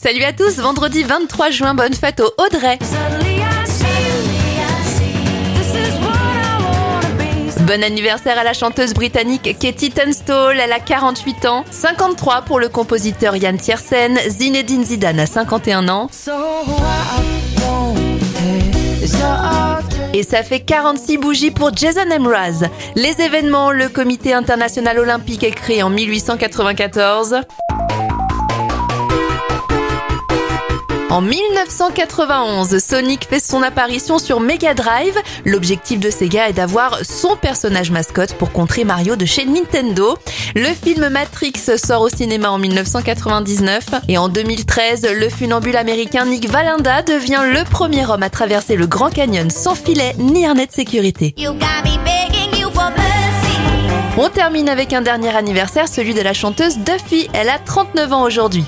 Salut à tous, vendredi 23 juin, bonne fête au Audrey. Bon anniversaire à la chanteuse britannique Katie Tunstall, elle a 48 ans, 53 pour le compositeur Yann Tiersen, Zinedine Zidane a 51 ans. Et ça fait 46 bougies pour Jason Mraz. Les événements, le comité international olympique est créé en 1894. En 1991, Sonic fait son apparition sur Mega Drive. L'objectif de Sega est d'avoir son personnage mascotte pour contrer Mario de chez Nintendo. Le film Matrix sort au cinéma en 1999 et en 2013, le funambule américain Nick Valenda devient le premier homme à traverser le Grand Canyon sans filet ni harnais de sécurité. On termine avec un dernier anniversaire, celui de la chanteuse Duffy. Elle a 39 ans aujourd'hui.